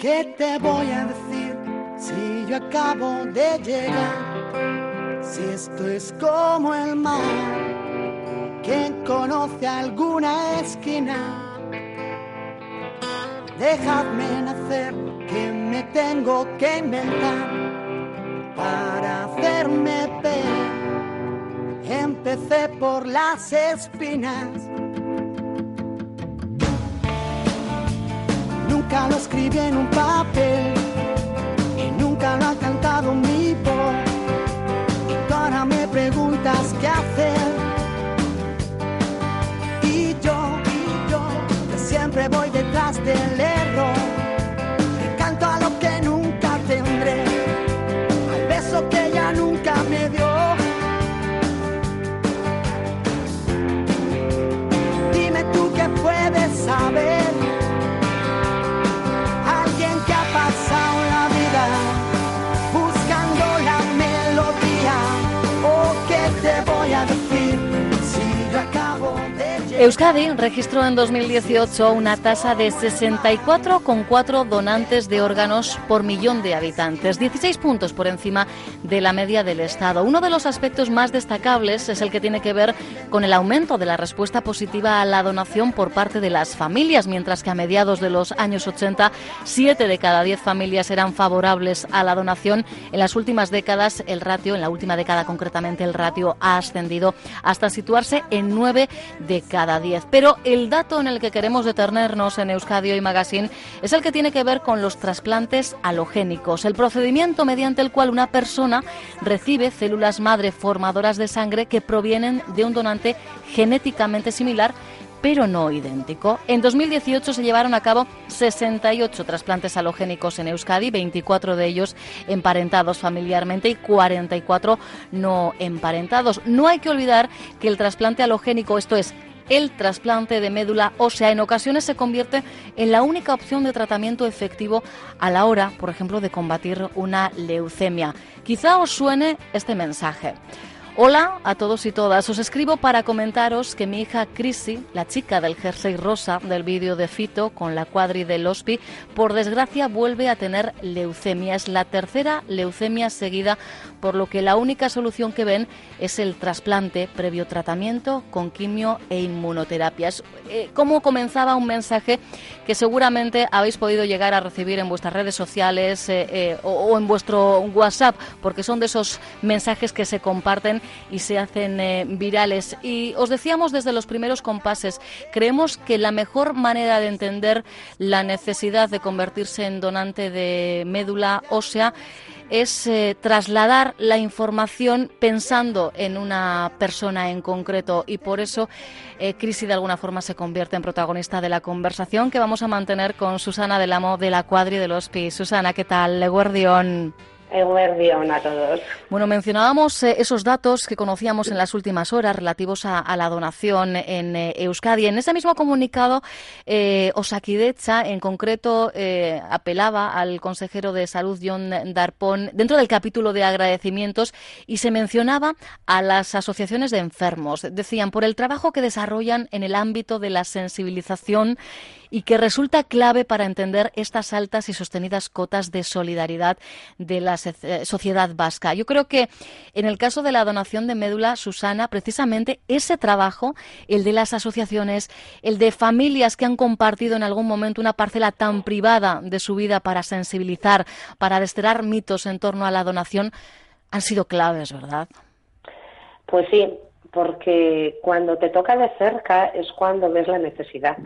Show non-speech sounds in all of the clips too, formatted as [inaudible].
¿Qué te voy a decir si yo acabo de llegar? Si esto es como el mar, ¿quién conoce alguna esquina? Dejadme nacer, que me tengo que inventar para hacerme ver. Empecé por las espinas. Nunca lo escribí en un papel y nunca lo ha cantado mi voz. Y ahora me preguntas qué hacer. Y yo, y yo, que siempre voy detrás del error. Euskadi registró en 2018 una tasa de 64,4 donantes de órganos por millón de habitantes, 16 puntos por encima de la media del Estado. Uno de los aspectos más destacables es el que tiene que ver con el aumento de la respuesta positiva a la donación por parte de las familias, mientras que a mediados de los años 80, 7 de cada 10 familias eran favorables a la donación. En las últimas décadas, el ratio, en la última década concretamente, el ratio ha ascendido hasta situarse en 9 de cada 10. Pero el dato en el que queremos detenernos en Euskadi Hoy Magazine es el que tiene que ver con los trasplantes halogénicos, el procedimiento mediante el cual una persona recibe células madre formadoras de sangre que provienen de un donante genéticamente similar pero no idéntico. En 2018 se llevaron a cabo 68 trasplantes halogénicos en Euskadi, 24 de ellos emparentados familiarmente y 44 no emparentados. No hay que olvidar que el trasplante halogénico, esto es, el trasplante de médula ósea en ocasiones se convierte en la única opción de tratamiento efectivo a la hora, por ejemplo, de combatir una leucemia. Quizá os suene este mensaje. Hola a todos y todas. Os escribo para comentaros que mi hija Chrissy, la chica del jersey rosa del vídeo de Fito con la cuadri del Hospi, por desgracia vuelve a tener leucemia. Es la tercera leucemia seguida, por lo que la única solución que ven es el trasplante previo tratamiento con quimio e inmunoterapias. Eh, ¿Cómo comenzaba un mensaje que seguramente habéis podido llegar a recibir en vuestras redes sociales eh, eh, o en vuestro WhatsApp? Porque son de esos mensajes que se comparten y se hacen eh, virales. Y os decíamos desde los primeros compases, creemos que la mejor manera de entender la necesidad de convertirse en donante de médula ósea es eh, trasladar la información pensando en una persona en concreto y por eso eh, Crisi de alguna forma se convierte en protagonista de la conversación que vamos a mantener con Susana del Amo de la Cuadri de los PI. Susana, ¿qué tal? Leguardión. Eguerdión a todos. Bueno, mencionábamos eh, esos datos que conocíamos en las últimas horas relativos a, la donación en eh, Euskadi. En ese mismo comunicado, eh, Osakidecha, en concreto, eh, apelaba al consejero de Salud, John Darpón, dentro del capítulo de agradecimientos y se mencionaba a las asociaciones de enfermos. Decían, por el trabajo que desarrollan en el ámbito de la sensibilización y que resulta clave para entender estas altas y sostenidas cotas de solidaridad de la se- sociedad vasca. Yo creo que en el caso de la donación de médula, Susana, precisamente ese trabajo, el de las asociaciones, el de familias que han compartido en algún momento una parcela tan privada de su vida para sensibilizar, para desterrar mitos en torno a la donación, han sido claves, ¿verdad? Pues sí, porque cuando te toca de cerca es cuando ves la necesidad.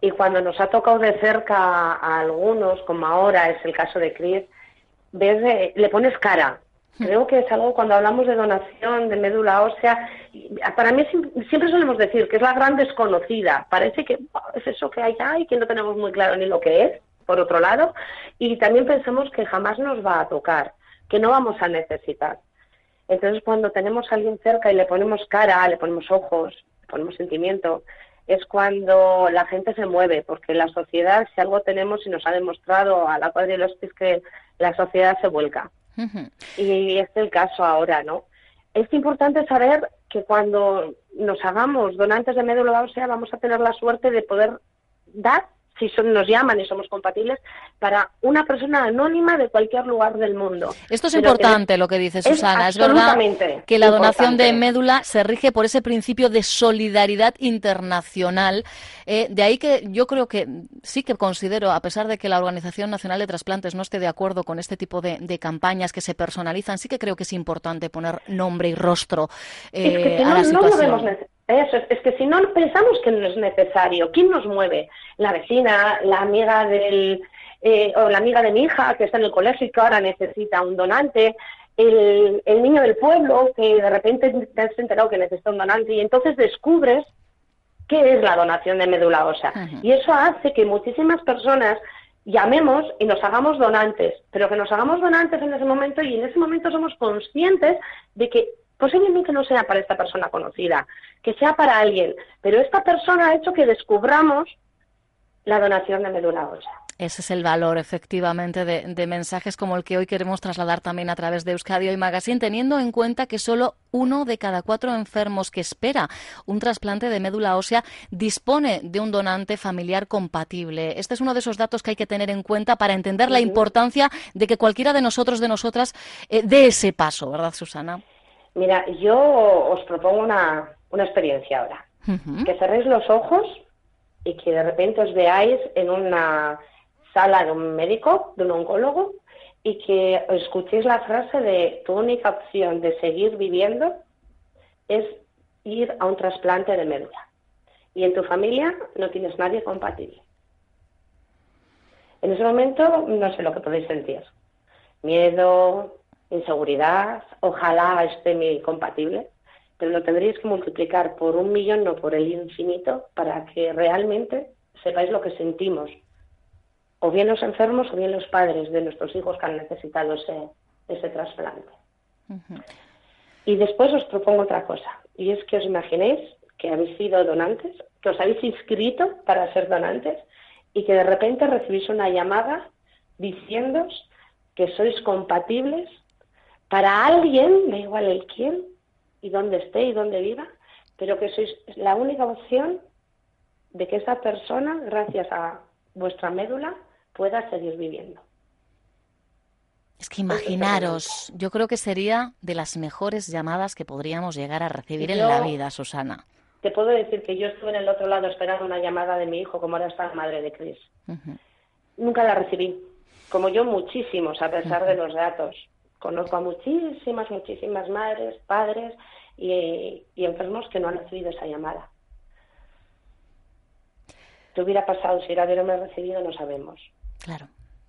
Y cuando nos ha tocado de cerca a algunos, como ahora es el caso de Chris, ves, eh, le pones cara. Creo que es algo cuando hablamos de donación de médula ósea, y para mí siempre solemos decir que es la gran desconocida. Parece que "Buah, es eso que hay ahí, que no tenemos muy claro ni lo que es, por otro lado, y también pensamos que jamás nos va a tocar, que no vamos a necesitar. Entonces, cuando tenemos a alguien cerca y le ponemos cara, le ponemos ojos, le ponemos sentimiento, es cuando la gente se mueve, porque la sociedad, si algo tenemos y nos ha demostrado a la cuadra y los pies que la sociedad se vuelca. Y es el caso ahora, ¿no? Es importante saber que cuando nos hagamos donantes de médula ósea vamos a tener la suerte de poder dar si son, nos llaman y somos compatibles, para una persona anónima de cualquier lugar del mundo. Esto es importante lo que dice Susana. Es, verdad que la donación de médula se rige por ese principio de solidaridad internacional. Eh, de ahí que yo creo que sí que considero, a pesar de que la Organización Nacional de Trasplantes no esté de acuerdo con este tipo de, campañas que se personalizan, sí que creo que es importante poner nombre y rostro eh, a la situación. Eso es, que si no pensamos que no es necesario, ¿quién nos mueve? La vecina, la amiga del, eh, o la amiga de mi hija que está en el colegio y que ahora necesita un donante, el, el niño del pueblo que de repente te has enterado que necesita un donante y entonces descubres qué es la donación de médula ósea. Y eso hace que muchísimas personas llamemos y nos hagamos donantes, pero que nos hagamos donantes en ese momento y en ese momento somos conscientes de que posiblemente no sea para esta persona conocida, que sea para alguien, pero esta persona ha hecho que descubramos la donación de médula ósea. Ese es el valor, efectivamente, de, mensajes como el que hoy queremos trasladar también a través de Euskadi Hoy Magazine, teniendo en cuenta que solo uno de cada cuatro enfermos que espera un trasplante de médula ósea dispone de un donante familiar compatible. Este es uno de esos datos que hay que tener en cuenta para entender la importancia de que cualquiera de nosotros, de nosotras, eh, dé ese paso, ¿verdad, Susana? Mira, yo os propongo una, una experiencia ahora. Que cerréis los ojos y que de repente os veáis en una sala de un médico, de un oncólogo, y que escuchéis la frase de tu única opción de seguir viviendo es ir a un trasplante de médula. Y en tu familia no tienes nadie compatible. En ese momento no sé lo que podéis sentir. Miedo, inseguridad, ojalá esté mi compatible, pero lo tendríais que multiplicar por un millón, no por el infinito, para que realmente sepáis lo que sentimos, o bien los enfermos o bien los padres de nuestros hijos que han necesitado ese, ese trasplante. Y después os propongo otra cosa, y es que os imaginéis que habéis sido donantes, que os habéis inscrito para ser donantes y que de repente recibís una llamada diciéndos que sois compatibles para alguien, da igual el quién y dónde esté y dónde viva, pero que sois la única opción de que esa persona, gracias a vuestra médula, pueda seguir viviendo. Es que imaginaros, yo creo que sería de las mejores llamadas que podríamos llegar a recibir en la vida, Susana. Te puedo decir que yo estuve en el otro lado esperando una llamada de mi hijo, como ahora está la madre de Chris. Nunca la recibí. Como yo, muchísimos, a pesar de los datos. Conozco a muchísimas, muchísimas madres, padres y, enfermos que no han recibido esa llamada. ¿Qué hubiera pasado si era haberme recibido? No sabemos. Claro.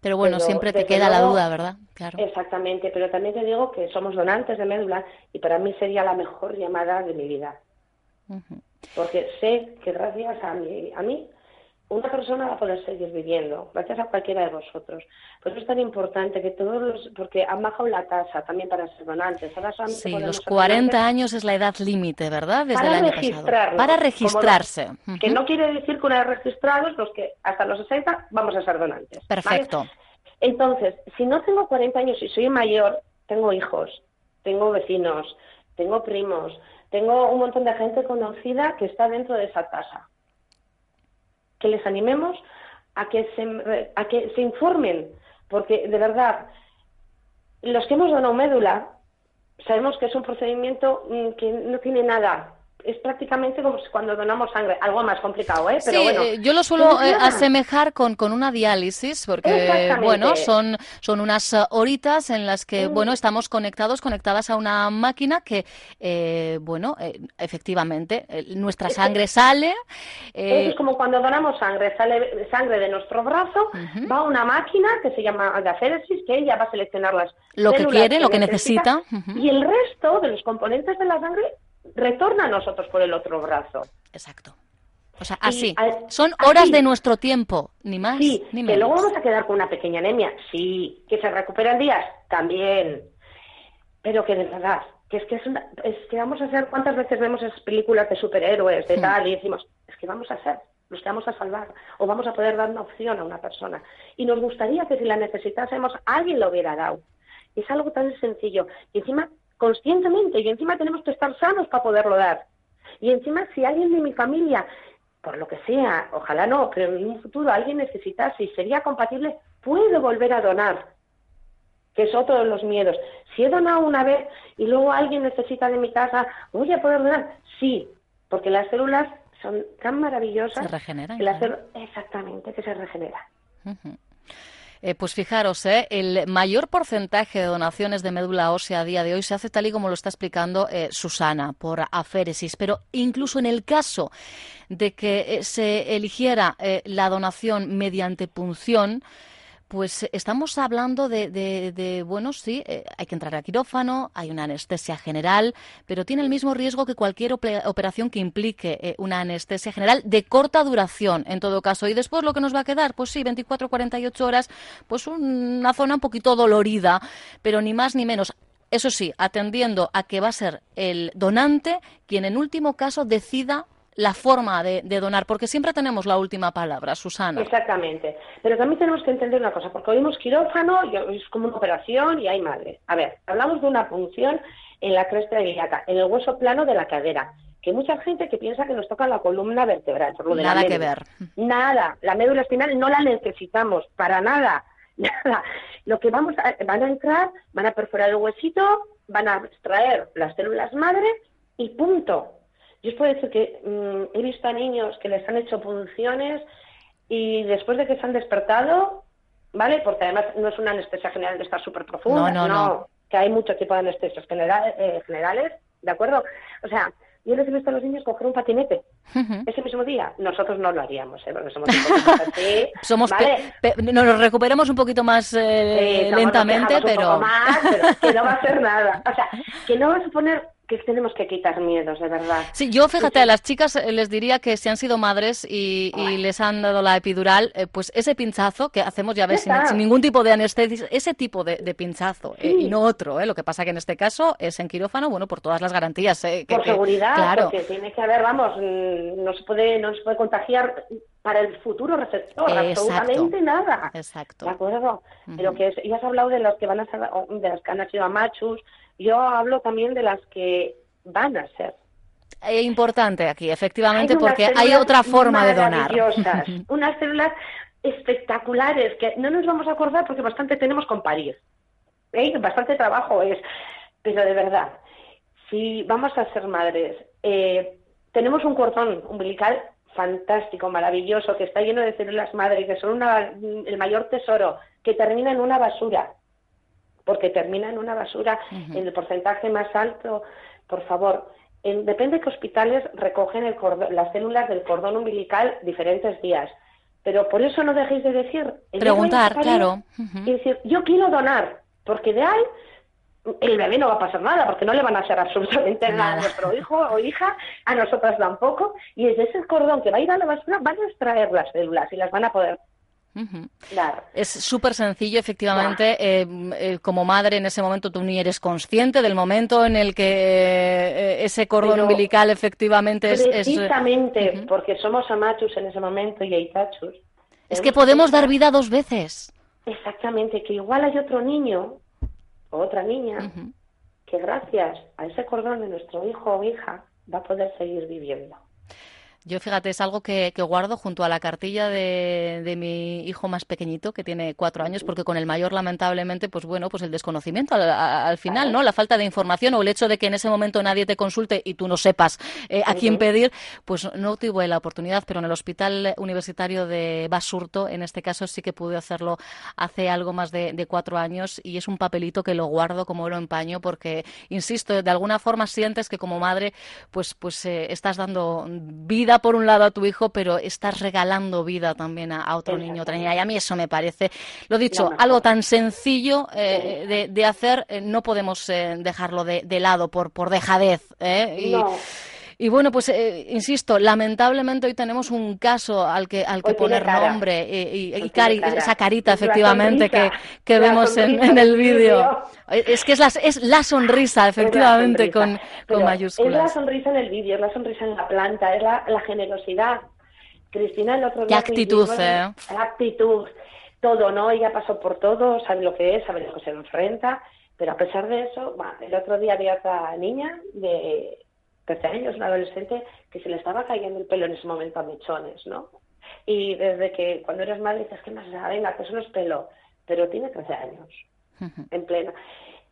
Pero bueno, siempre te queda la duda, ¿verdad? Claro. Exactamente, pero también te digo que somos donantes de médula y para mí sería la mejor llamada de mi vida. Porque sé que gracias a mí, a mí una persona va a poder seguir viviendo, gracias a cualquiera de vosotros. Por eso es tan importante que todos los, porque han bajado la tasa también para ser donantes. sí, los 40 años es la edad límite, ¿verdad? Desde para el año Para registrarse. Que no quiere decir que una vez registrados, los que hasta los 60 vamos a ser donantes. Perfecto. Entonces, si no tengo 40 años y soy mayor, tengo hijos, tengo vecinos, tengo primos, tengo un montón de gente conocida que está dentro de esa tasa que les animemos a que se, a que se informen, porque de verdad, los que hemos donado médula sabemos que es un procedimiento mm, que no tiene nada es prácticamente como cuando donamos sangre, algo más complicado, ¿eh? Pero bueno, eh, yo lo suelo eh, asemejar con, con una diálisis, porque, bueno, son, son unas eh, horitas en las que, bueno, estamos conectados, conectadas a una máquina que, bueno, efectivamente, nuestra sangre sale. es como cuando donamos sangre, sale sangre de nuestro brazo, va a una máquina que se llama diaféresis, que ella va a seleccionar las lo que quiere, lo que necesita, y el resto de los componentes de la sangre retorna a nosotros por el otro brazo. Exacto. O sea, así. Son horas de nuestro tiempo, ni más sí, ni menos. Que luego vamos a quedar con una pequeña anemia, sí. Que se recuperan días, también. Pero que de verdad, que es que es, una, es que vamos a hacer, ¿cuántas veces vemos esas películas de superhéroes, de hmm. tal, y decimos, es que vamos a hacer, los que vamos a salvar, o vamos a poder dar una opción a una persona. Y nos gustaría que si la necesitásemos, alguien lo hubiera dado. Es algo tan sencillo. Y encima conscientemente y encima tenemos que estar sanos para poderlo dar. Y encima si alguien de mi familia por lo que sea, ojalá no, pero en un futuro alguien necesita, si sería compatible, puedo volver a donar, que es otro de los miedos. Si he donado una vez y luego alguien necesita de mi casa, ¿voy a poder donar? Sí, porque las células son tan maravillosas. Se regeneran. Exactamente, que se regeneran. Eh, pues fijaros, eh, el mayor porcentaje de donaciones de médula ósea a día de hoy se hace tal y como lo está explicando eh, Susana, por aféresis. Pero incluso en el caso de que se eligiera la donación mediante punción, pues estamos hablando de, de, bueno, sí, eh, hay que entrar a quirófano, hay una anestesia general, pero tiene el mismo riesgo que cualquier operación que implique eh, una anestesia general de corta duración, en todo caso. Y después lo que nos va a quedar, pues sí, 24, 48 horas, pues una zona un poquito dolorida, pero ni más ni menos. Eso sí, atendiendo a que va a ser el donante quien en último caso decida la forma de, donar, porque siempre tenemos la última palabra, Susana. Exactamente. Pero también tenemos que entender una cosa, porque oímos quirófano y es como una operación y hay madre. A ver, hablamos de una punción en la cresta ilíaca, en el hueso plano de la cadera, que hay mucha gente que piensa que nos toca la columna vertebral. Por lo de nada que ver. Nada. La médula espinal no la necesitamos, para nada. [laughs] Nada. Lo que vamos a, van a entrar, van a perforar el huesito, van a extraer las células madre y punto. Yo os puedo decir que mm, he visto a niños que les han hecho punciones y después de que se han despertado, ¿vale? Porque además no es una anestesia general de estar súper profunda, no, no, no, que hay mucho tipo de anestesias eh, generales, ¿de acuerdo? O sea, yo les he visto a los niños coger un patinete ese mismo día. Nosotros no lo haríamos, ¿eh? porque somos, [laughs] así, somos nos recuperamos un poquito más eh, lentamente, pero... Más, pero que no va a hacer nada. O sea, que no va a suponer que tenemos que quitar miedos, de verdad. Sí, yo fíjate, a las chicas eh, les diría que si han sido madres y, les han dado la epidural, eh, pues ese pinchazo que hacemos, ya ves, sin, ningún tipo de anestesia, ese tipo de, pinchazo eh, y no otro. Lo que pasa que en este caso es en quirófano, bueno, por todas las garantías. por seguridad, claro. porque tiene que haber, vamos, mm, no se puede, no se puede contagiar para el futuro receptor, absolutamente nada. Exacto. ¿De acuerdo? Pero que ya has hablado de los que van a ser, de los que han nacido a machos, yo hablo también de las que van a ser. Es importante aquí, efectivamente, porque hay otra forma de donar. [laughs] unas células espectaculares que no nos vamos a acordar porque bastante tenemos con París. ¿eh? Bastante trabajo es. Pero de verdad, si vamos a ser madres, eh, tenemos un cordón umbilical fantástico, maravilloso, que está lleno de células madre, que son el mayor tesoro, que termina en una basura porque termina en una basura en el porcentaje más alto. Por favor, depende de qué hospitales recogen las células del cordón umbilical diferentes días. Pero por eso no dejéis de decir. Preguntar, claro. Y decir, yo quiero donar, porque de ahí el bebé no va a pasar nada, porque no le van a hacer absolutamente nada, a nuestro hijo o hija, a nosotras tampoco, y desde ese cordón que va a ir a la basura van a extraer las células y las van a poder es súper sencillo, efectivamente. Eh, eh, como madre, en ese momento tú ni eres consciente del momento en el que eh, ese cordón umbilical efectivamente es. Precisamente, porque somos amachus en ese momento y aitachus. Es que podemos dar vida dos veces. Exactamente, que igual hay otro niño o otra niña que gracias a ese cordón de nuestro hijo o hija va a poder seguir viviendo. Yo fíjate, es algo que, guardo junto a la cartilla de, mi hijo más pequeñito, que tiene cuatro años, porque con el mayor, lamentablemente, pues bueno, pues el desconocimiento al, final, ¿no? La falta de información o el hecho de que en ese momento nadie te consulte y tú no sepas eh, a quién pedir, pues no tuve la oportunidad, pero en el Hospital Universitario de Basurto, en este caso, sí que pude hacerlo hace algo más de, cuatro años y es un papelito que lo guardo como lo empaño porque, insisto, de alguna forma sientes que como madre, pues, pues eh, estás dando vida por un lado a tu hijo, pero estás regalando vida también a, otro niño, otra niña. Y a mí eso me parece, lo dicho, algo tan sencillo eh, de, hacer, eh, no podemos eh, dejarlo de, lado por, por dejadez. Y, y bueno, pues insisto, lamentablemente hoy tenemos un caso al que al que poner nombre y, esa carita efectivamente que, que vemos en, el vídeo. Es que es la, es la sonrisa, efectivamente, con, con mayúsculas. Es la sonrisa en el vídeo, es la sonrisa en la planta, es la, la generosidad. Cristina el otro día... Qué actitud, ¿eh? La actitud, todo, ¿no? Ella pasó por todo, sabe lo que es, sabe lo que se enfrenta, pero a pesar de eso, el otro día había otra niña de 13 años, un adolescente que se le estaba cayendo el pelo en ese momento a mechones, ¿no? Y desde que cuando eres madre dices, ¿qué más da? Venga, que eso no es pelo. Pero tiene 13 años, en plena.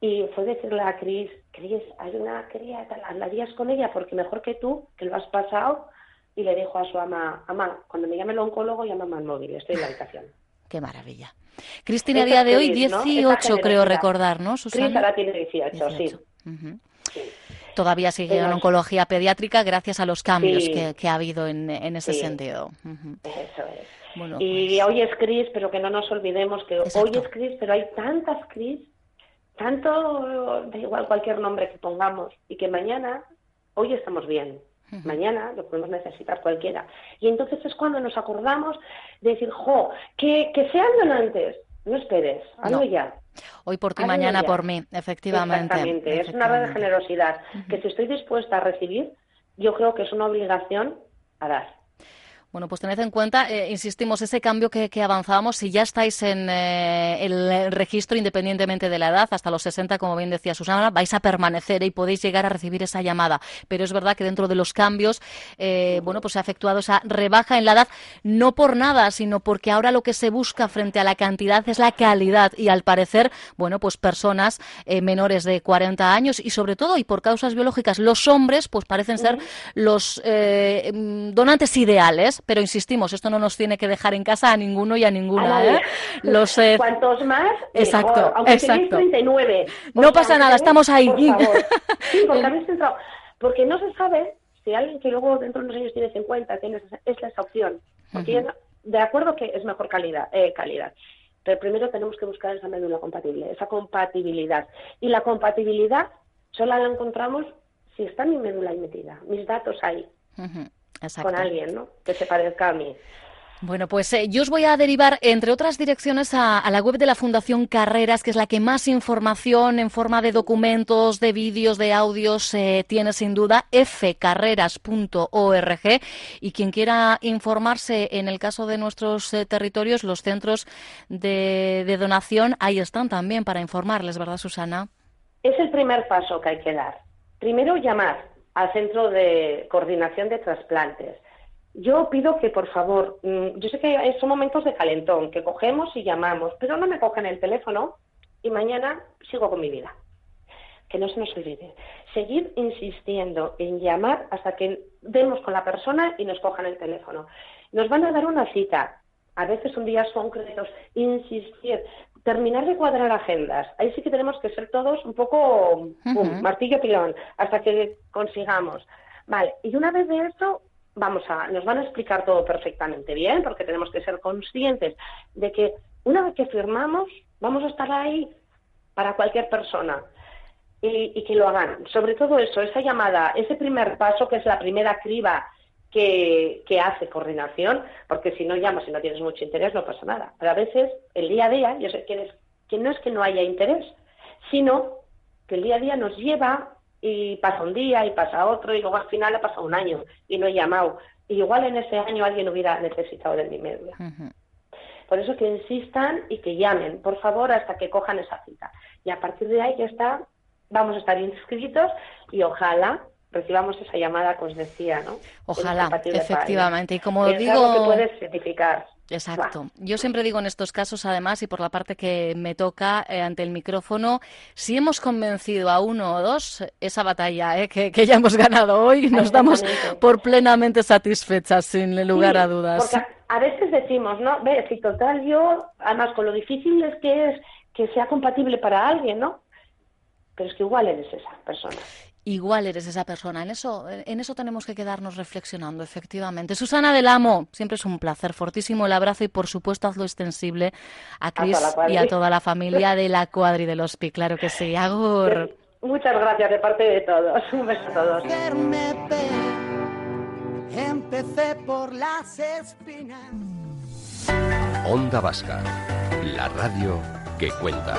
Y fue decirle a Cris, Cris, hay una cría, hablarías con ella porque mejor que tú, que lo has pasado. Y le dijo a su ama, ama, cuando me llame el oncólogo, llámame al móvil, estoy en la habitación. [laughs] Qué maravilla. Cristina, a día de hoy 18, creo recordar, ¿no, Susana? Cris ahora tiene 18, sí. Todavía sigue en oncología pediátrica gracias a los cambios que, ha habido en, ese sentido. Eso es. y pues hoy es Cris, pero que no nos olvidemos que hoy es Cris, pero hay tantas Cris, tanto, da igual cualquier nombre que pongamos, y que mañana, hoy estamos bien, Mañana lo podemos necesitar cualquiera. Y entonces es cuando nos acordamos de decir, jo, que, que sean donantes. No esperes, hazlo ya. Hoy por ti, mañana por mí, efectivamente. Exactamente, es una red de generosidad que si estoy dispuesta a recibir, yo creo que es una obligación a dar. Bueno, pues tened en cuenta, eh, insistimos, ese cambio que, avanzábamos, si ya estáis en eh, el registro independientemente de la edad, hasta los 60, como bien decía Susana, vais a permanecer y podéis llegar a recibir esa llamada. Pero es verdad que dentro de los cambios, eh, bueno, pues se ha efectuado esa rebaja en la edad, no por nada, sino porque ahora lo que se busca frente a la cantidad es la calidad y al parecer, bueno, pues personas menores de 40 años y sobre todo, y por causas biológicas, los hombres, pues parecen ser los donantes ideales pero insistimos, esto no nos tiene que dejar en casa a ninguno y a ninguna. ¿eh? Los, eh... Cuantos más, exacto, aunque exacto. 39. No pasa nada, estamos ahí. Por favor. [laughs] Sí, porque no se sabe si alguien que luego dentro de unos años tiene 50, tiene esa, es esa opción. Porque de acuerdo que es mejor calidad, eh, calidad. Pero primero tenemos que buscar esa médula compatible, esa compatibilidad. Y la compatibilidad solo la encontramos si está mi médula ahí metida, mis datos ahí con alguien, ¿no? Que se parezca a mí. Bueno, pues eh, yo os voy a derivar, entre otras direcciones, a, la web de la Fundación Carreras, que es la que más información en forma de documentos, de vídeos, de audios eh, tiene sin duda, fcarreras.org. Y quien quiera informarse en el caso de nuestros eh, territorios, los centros de, de donación, ahí están también para informarles, ¿verdad, Susana? Es el primer paso que hay que dar. Primero llamar al Centro de Coordinación de Trasplantes. Yo pido que, por favor, mm, yo sé que son momentos de calentón, que cogemos y llamamos, pero no me cogen el teléfono y mañana sigo con mi vida. Que no se nos olvide. Seguir insistiendo en llamar hasta que demos con la persona y nos cojan el teléfono. Nos van a dar una cita, a veces son días concretos, insistir terminar de cuadrar agendas. Ahí sí que tenemos que ser todos un poco martillo pilón hasta que consigamos. Vale, y una vez de eso, vamos a, nos van a explicar todo perfectamente bien, porque tenemos que ser conscientes de que una vez que firmamos, vamos a estar ahí para cualquier persona. Y, y que lo hagan. Sobre todo eso, esa llamada, ese primer paso que es la primera criba que, hace coordinación, porque si no llamas y no tienes mucho interés no pasa nada. Pero a veces el día a día, yo sé que, es, que no es que no haya interés, sino que el día a día nos lleva y pasa un día y pasa otro y luego al final ha pasado un año y no he llamado. Y igual en ese año alguien hubiera necesitado de mi media. Por eso que insistan y que llamen, por favor, hasta que cojan esa cita. Y a partir de ahí ya está, vamos a estar inscritos y ojalá recibamos esa llamada que os decía, ¿no? Ojalá, efectivamente. Y como digo... que puedes certificar. Exacto. Yo siempre digo en estos casos, además, y por la parte que me toca eh, ante el micrófono, si hemos convencido a uno o dos, esa batalla eh, que, ya hemos ganado hoy, nos damos por plenamente satisfechas, sin lugar a dudas. Porque a veces decimos, ¿no? Ve, si total yo, además con lo difícil es que es que sea compatible para alguien, ¿no? Pero es que igual eres esa persona igual eres esa persona. En eso, en eso tenemos que quedarnos reflexionando, efectivamente. Susana del Amo, siempre es un placer, fortísimo el abrazo y por supuesto hazlo extensible a Cris y a toda la familia de la Cuadri del Hospi, claro que sí. Agur. [laughs] Muchas gracias de parte de todos. Un beso a todos. Empecé por las espinas. Onda Vasca, la radio que cuenta.